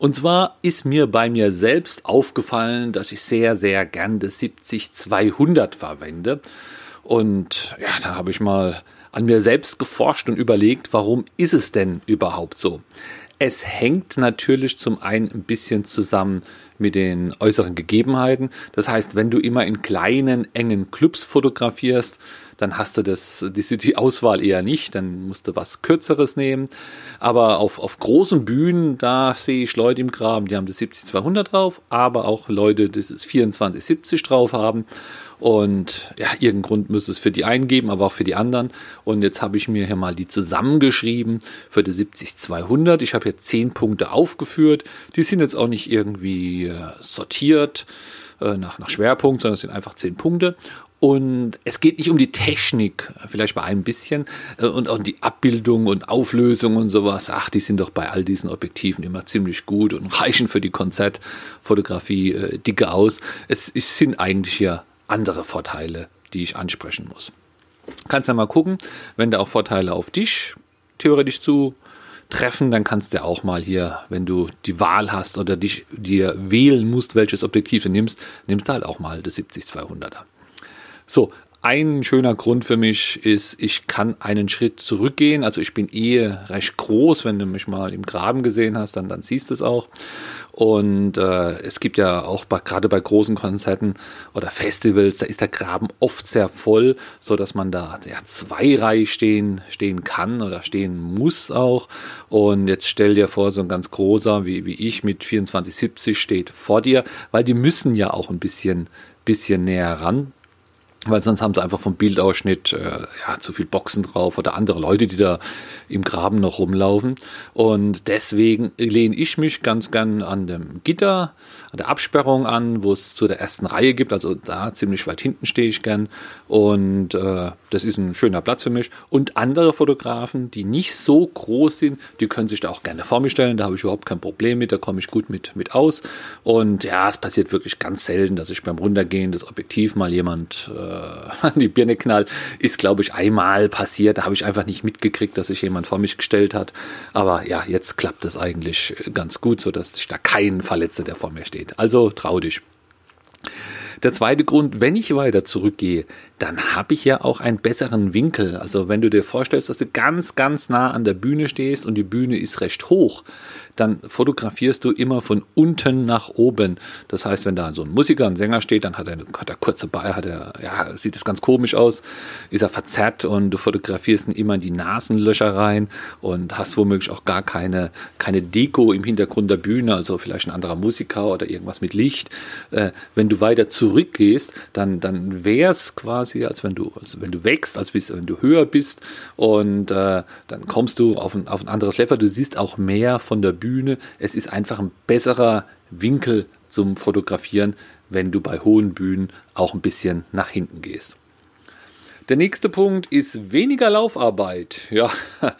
Und zwar ist mir bei mir selbst aufgefallen, dass ich sehr, sehr gern das 70-200 verwende. Und ja, da habe ich mal an mir selbst geforscht und überlegt, warum ist es denn überhaupt so? Es hängt natürlich zum einen ein bisschen zusammen mit den äußeren Gegebenheiten. Das heißt, wenn du immer in kleinen, engen Clubs fotografierst, dann hast du das, die, die Auswahl eher nicht, dann musst du was Kürzeres nehmen. Aber auf, auf großen Bühnen, da sehe ich Leute im Graben, die haben das 70-200 drauf, aber auch Leute, die das 24-70 drauf haben. Und ja, irgendeinen Grund müsste es für die einen geben, aber auch für die anderen. Und jetzt habe ich mir hier mal die zusammengeschrieben für die 70-200. Ich habe hier zehn Punkte aufgeführt. Die sind jetzt auch nicht irgendwie äh, sortiert äh, nach, nach Schwerpunkt, sondern es sind einfach zehn Punkte. Und es geht nicht um die Technik, vielleicht bei ein bisschen, äh, und auch die Abbildung und Auflösung und sowas. Ach, die sind doch bei all diesen Objektiven immer ziemlich gut und reichen für die Konzertfotografie äh, dicke aus. Es, es sind eigentlich ja andere Vorteile, die ich ansprechen muss. Kannst ja mal gucken, wenn da auch Vorteile auf dich theoretisch zu treffen, dann kannst du auch mal hier, wenn du die Wahl hast oder dich dir wählen musst, welches Objektiv du nimmst, nimmst du halt auch mal das 70-200er. So, ein schöner Grund für mich ist, ich kann einen Schritt zurückgehen. Also ich bin eh recht groß. Wenn du mich mal im Graben gesehen hast, dann, dann siehst du es auch. Und äh, es gibt ja auch gerade bei großen Konzerten oder Festivals, da ist der Graben oft sehr voll, so dass man da ja, zweireihig stehen, stehen kann oder stehen muss auch. Und jetzt stell dir vor, so ein ganz großer wie, wie ich mit 2470 steht vor dir, weil die müssen ja auch ein bisschen, bisschen näher ran weil sonst haben sie einfach vom Bildausschnitt äh, ja, zu viel Boxen drauf oder andere Leute, die da im Graben noch rumlaufen. Und deswegen lehne ich mich ganz gern an dem Gitter, an der Absperrung an, wo es zu der ersten Reihe gibt. Also da ziemlich weit hinten stehe ich gern. Und äh, das ist ein schöner Platz für mich. Und andere Fotografen, die nicht so groß sind, die können sich da auch gerne vor mir stellen. Da habe ich überhaupt kein Problem mit. Da komme ich gut mit, mit aus. Und ja, es passiert wirklich ganz selten, dass ich beim Runtergehen das Objektiv mal jemand äh, äh, an die Birne knallt, ist, glaube ich, einmal passiert. Da habe ich einfach nicht mitgekriegt, dass sich jemand vor mich gestellt hat. Aber ja, jetzt klappt es eigentlich ganz gut, sodass ich da keinen verletze, der vor mir steht. Also trau dich. Der zweite Grund, wenn ich weiter zurückgehe, dann habe ich ja auch einen besseren Winkel. Also wenn du dir vorstellst, dass du ganz, ganz nah an der Bühne stehst und die Bühne ist recht hoch, dann fotografierst du immer von unten nach oben. Das heißt, wenn da so ein Musiker, ein Sänger steht, dann hat er, hat er kurze Beine, hat er, ja, sieht es ganz komisch aus, ist er verzerrt und du fotografierst ihn immer in die Nasenlöcher rein und hast womöglich auch gar keine, keine Deko im Hintergrund der Bühne, also vielleicht ein anderer Musiker oder irgendwas mit Licht. Äh, wenn du weiter zurückgehst, dann, dann wäre es quasi, als wenn du, also wenn du wächst, als wenn du höher bist und äh, dann kommst du auf ein, auf ein anderes Level. Du siehst auch mehr von der Bühne. Es ist einfach ein besserer Winkel zum Fotografieren, wenn du bei hohen Bühnen auch ein bisschen nach hinten gehst. Der nächste Punkt ist weniger Laufarbeit. Ja,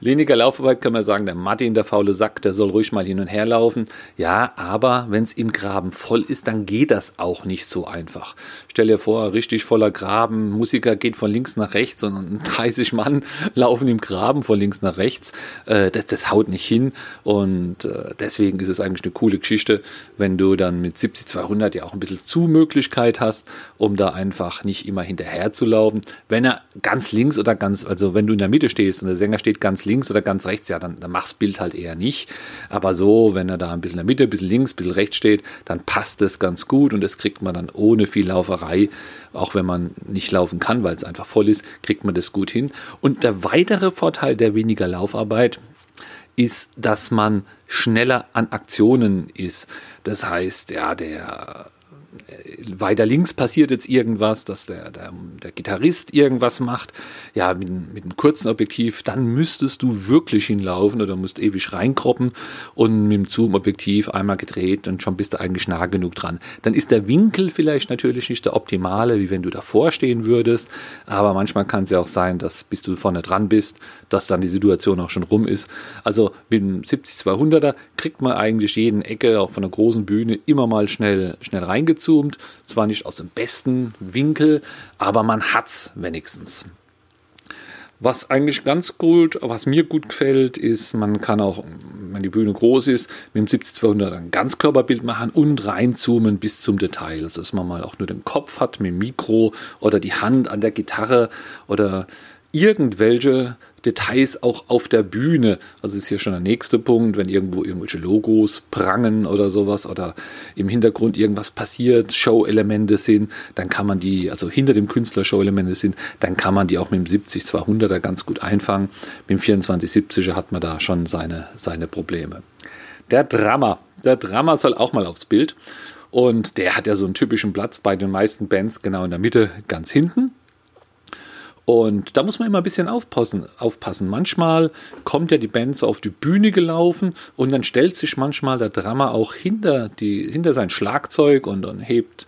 weniger Laufarbeit kann man sagen, der Martin, der faule Sack, der soll ruhig mal hin und her laufen. Ja, aber wenn es im Graben voll ist, dann geht das auch nicht so einfach. Stell dir vor, richtig voller Graben, Musiker geht von links nach rechts und 30 Mann laufen im Graben von links nach rechts. Äh, das, das, haut nicht hin und äh, deswegen ist es eigentlich eine coole Geschichte, wenn du dann mit 70-200 ja auch ein bisschen Zumöglichkeit hast, um da einfach nicht immer hinterher zu laufen wenn er ganz links oder ganz, also wenn du in der Mitte stehst und der Sänger steht ganz links oder ganz rechts, ja, dann, dann machst Bild halt eher nicht. Aber so, wenn er da ein bisschen in der Mitte, ein bisschen links, ein bisschen rechts steht, dann passt es ganz gut und das kriegt man dann ohne viel Lauferei, auch wenn man nicht laufen kann, weil es einfach voll ist, kriegt man das gut hin. Und der weitere Vorteil der weniger Laufarbeit, ist, dass man schneller an Aktionen ist. Das heißt, ja, der weiter links passiert jetzt irgendwas, dass der, der, der Gitarrist irgendwas macht. Ja, mit, mit einem kurzen Objektiv, dann müsstest du wirklich hinlaufen oder musst ewig reinkroppen und mit dem Zoom-Objektiv einmal gedreht und schon bist du eigentlich nah genug dran. Dann ist der Winkel vielleicht natürlich nicht der optimale, wie wenn du davor stehen würdest, aber manchmal kann es ja auch sein, dass bis du vorne dran bist, dass dann die Situation auch schon rum ist. Also mit dem 70-200er kriegt man eigentlich jeden Ecke, auch von der großen Bühne, immer mal schnell, schnell reingezoomt. Zwar nicht aus dem besten Winkel, aber man hat's wenigstens. Was eigentlich ganz gut, was mir gut gefällt, ist, man kann auch, wenn die Bühne groß ist, mit dem 70-200 ein Ganzkörperbild machen und reinzoomen bis zum Detail. Also, dass man mal auch nur den Kopf hat mit dem Mikro oder die Hand an der Gitarre oder irgendwelche Details auch auf der Bühne. Also ist hier schon der nächste Punkt, wenn irgendwo irgendwelche Logos prangen oder sowas oder im Hintergrund irgendwas passiert, Show-Elemente sind, dann kann man die, also hinter dem Künstler Show-Elemente sind, dann kann man die auch mit dem 70-200er ganz gut einfangen. Mit dem 24-70er hat man da schon seine, seine Probleme. Der Drama. Der Drama soll auch mal aufs Bild. Und der hat ja so einen typischen Platz bei den meisten Bands genau in der Mitte, ganz hinten. Und da muss man immer ein bisschen aufpassen. aufpassen. Manchmal kommt ja die Band so auf die Bühne gelaufen und dann stellt sich manchmal der Drama auch hinter, die, hinter sein Schlagzeug und, und hebt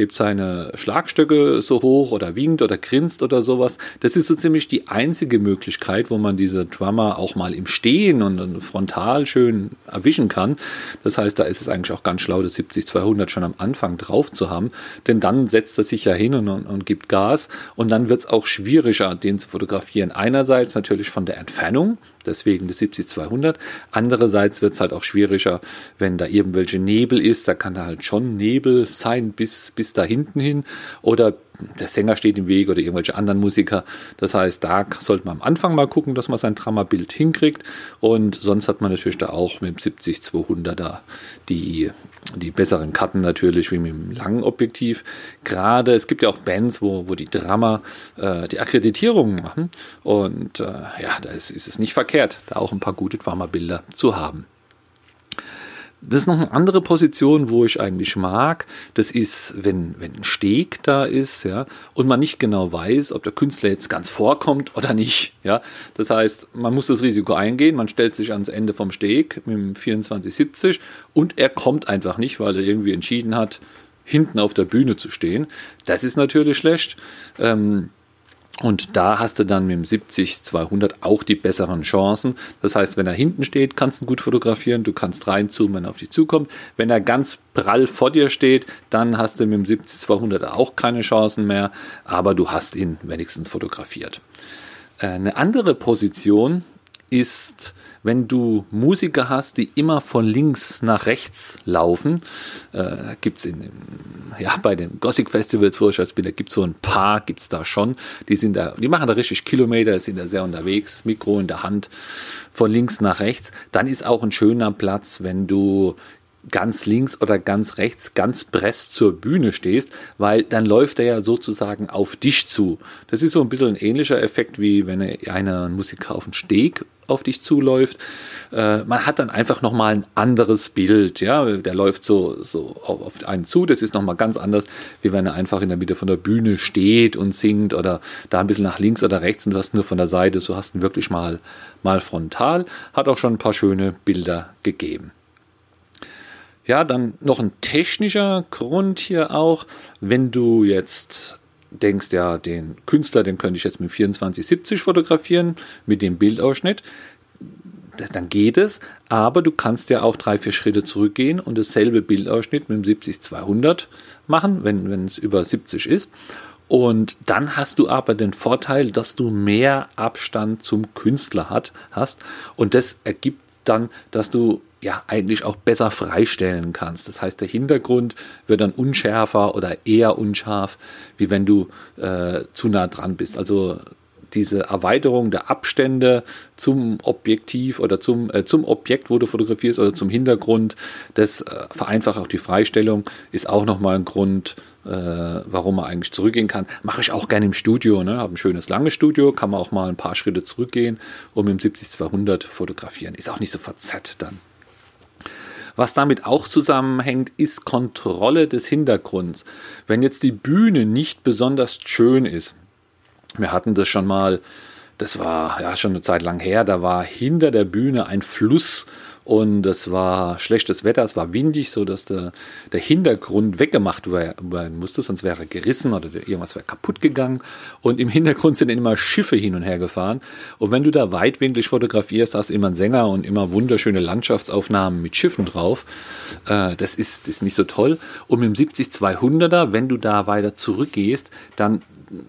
hebt seine Schlagstöcke so hoch oder winkt oder grinst oder sowas. Das ist so ziemlich die einzige Möglichkeit, wo man diese Drummer auch mal im Stehen und frontal schön erwischen kann. Das heißt, da ist es eigentlich auch ganz schlau, das 70-200 schon am Anfang drauf zu haben, denn dann setzt er sich ja hin und, und, und gibt Gas und dann wird es auch schwieriger, den zu fotografieren. Einerseits natürlich von der Entfernung, deswegen das 70-200. Andererseits wird es halt auch schwieriger, wenn da irgendwelche Nebel ist. Da kann da halt schon Nebel sein bis, bis da hinten hin. Oder der Sänger steht im Weg oder irgendwelche anderen Musiker. Das heißt, da sollte man am Anfang mal gucken, dass man sein Drama-Bild hinkriegt. Und sonst hat man natürlich da auch mit dem 70-200er die, die besseren Karten natürlich, wie mit dem langen Objektiv. Gerade, es gibt ja auch Bands, wo, wo die Drama äh, die Akkreditierungen machen. Und äh, ja, da ist, ist es nicht verkehrt, da auch ein paar gute Drama-Bilder zu haben. Das ist noch eine andere Position, wo ich eigentlich mag. Das ist, wenn, wenn ein Steg da ist, ja, und man nicht genau weiß, ob der Künstler jetzt ganz vorkommt oder nicht, ja. Das heißt, man muss das Risiko eingehen, man stellt sich ans Ende vom Steg mit dem 2470 und er kommt einfach nicht, weil er irgendwie entschieden hat, hinten auf der Bühne zu stehen. Das ist natürlich schlecht. Ähm, und da hast du dann mit dem 70-200 auch die besseren Chancen. Das heißt, wenn er hinten steht, kannst du ihn gut fotografieren. Du kannst reinzoomen, wenn er auf dich zukommt. Wenn er ganz prall vor dir steht, dann hast du mit dem 70-200 auch keine Chancen mehr. Aber du hast ihn wenigstens fotografiert. Äh, eine andere Position ist wenn du Musiker hast, die immer von links nach rechts laufen, äh, gibt es ja, bei den Gothic Festivals, wo ich als bin, da gibt es so ein paar, gibt es da schon, die sind da, die machen da richtig Kilometer, sind da sehr unterwegs, Mikro in der Hand, von links nach rechts, dann ist auch ein schöner Platz, wenn du ganz links oder ganz rechts, ganz press zur Bühne stehst, weil dann läuft er ja sozusagen auf dich zu. Das ist so ein bisschen ein ähnlicher Effekt, wie wenn einer Musiker auf den Steg auf dich zuläuft. Äh, man hat dann einfach nochmal ein anderes Bild, ja, der läuft so, so auf einen zu, das ist nochmal ganz anders, wie wenn er einfach in der Mitte von der Bühne steht und singt oder da ein bisschen nach links oder rechts und du hast nur von der Seite, so hast du wirklich mal, mal frontal, hat auch schon ein paar schöne Bilder gegeben. Ja, dann noch ein technischer Grund hier auch, wenn du jetzt denkst, ja, den Künstler, den könnte ich jetzt mit 2470 fotografieren, mit dem Bildausschnitt, dann geht es, aber du kannst ja auch drei, vier Schritte zurückgehen und dasselbe Bildausschnitt mit dem 70-200 machen, wenn, wenn es über 70 ist. Und dann hast du aber den Vorteil, dass du mehr Abstand zum Künstler hat, hast. Und das ergibt dann, dass du ja eigentlich auch besser freistellen kannst. Das heißt, der Hintergrund wird dann unschärfer oder eher unscharf, wie wenn du äh, zu nah dran bist. Also diese Erweiterung der Abstände zum Objektiv oder zum, äh, zum Objekt, wo du fotografierst oder zum Hintergrund, das äh, vereinfacht auch die Freistellung, ist auch nochmal ein Grund, äh, warum man eigentlich zurückgehen kann. Mache ich auch gerne im Studio, ne? habe ein schönes langes Studio, kann man auch mal ein paar Schritte zurückgehen und mit dem 70-200 fotografieren. Ist auch nicht so verzerrt dann. Was damit auch zusammenhängt, ist Kontrolle des Hintergrunds. Wenn jetzt die Bühne nicht besonders schön ist, wir hatten das schon mal, das war ja schon eine Zeit lang her, da war hinter der Bühne ein Fluss und es war schlechtes Wetter, es war windig, so dass der, der Hintergrund weggemacht werden musste, sonst wäre er gerissen oder irgendwas wäre kaputt gegangen. Und im Hintergrund sind immer Schiffe hin und her gefahren. Und wenn du da weitwinklig fotografierst, hast du immer einen Sänger und immer wunderschöne Landschaftsaufnahmen mit Schiffen drauf. Äh, das ist, ist nicht so toll. Und mit dem 70-200er, wenn du da weiter zurückgehst, dann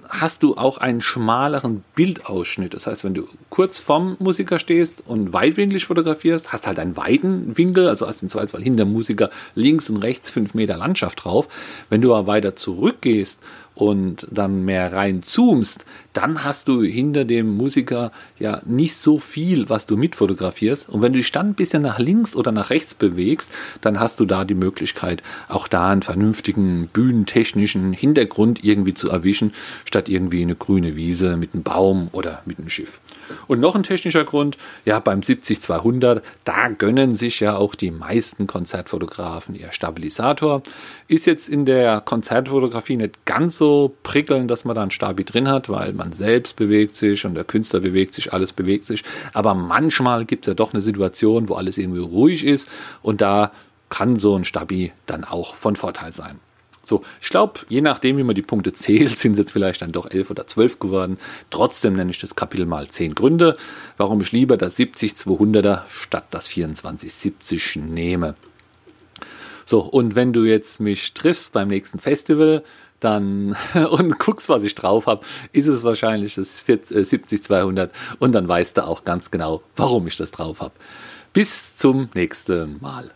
hast du auch einen schmaleren Bildausschnitt. Das heißt, wenn du kurz vorm Musiker stehst und weitwinklig fotografierst, hast halt einen weiten Winkel, also hast im Zweifelsfall hinter Musiker links und rechts fünf Meter Landschaft drauf. Wenn du aber weiter zurückgehst und dann mehr rein zoomst, dann hast du hinter dem Musiker ja nicht so viel, was du mitfotografierst. Und wenn du dich dann ein bisschen nach links oder nach rechts bewegst, dann hast du da die Möglichkeit, auch da einen vernünftigen bühnentechnischen Hintergrund irgendwie zu erwischen, statt irgendwie eine grüne Wiese mit einem Baum oder mit einem Schiff. Und noch ein technischer Grund, ja, beim 70-200, da gönnen sich ja auch die meisten Konzertfotografen ihr Stabilisator. Ist jetzt in der Konzertfotografie nicht ganz so prickelnd, dass man da ein Stabi drin hat, weil man selbst bewegt sich und der Künstler bewegt sich, alles bewegt sich. Aber manchmal gibt es ja doch eine Situation, wo alles irgendwie ruhig ist und da kann so ein Stabi dann auch von Vorteil sein. So, ich glaube, je nachdem, wie man die Punkte zählt, sind es jetzt vielleicht dann doch elf oder zwölf geworden. Trotzdem nenne ich das Kapitel mal zehn Gründe, warum ich lieber das 70-200er statt das 24-70 nehme. So, und wenn du jetzt mich triffst beim nächsten Festival, dann und guckst, was ich drauf habe, ist es wahrscheinlich das 70-200 äh, und dann weißt du auch ganz genau, warum ich das drauf habe. Bis zum nächsten Mal.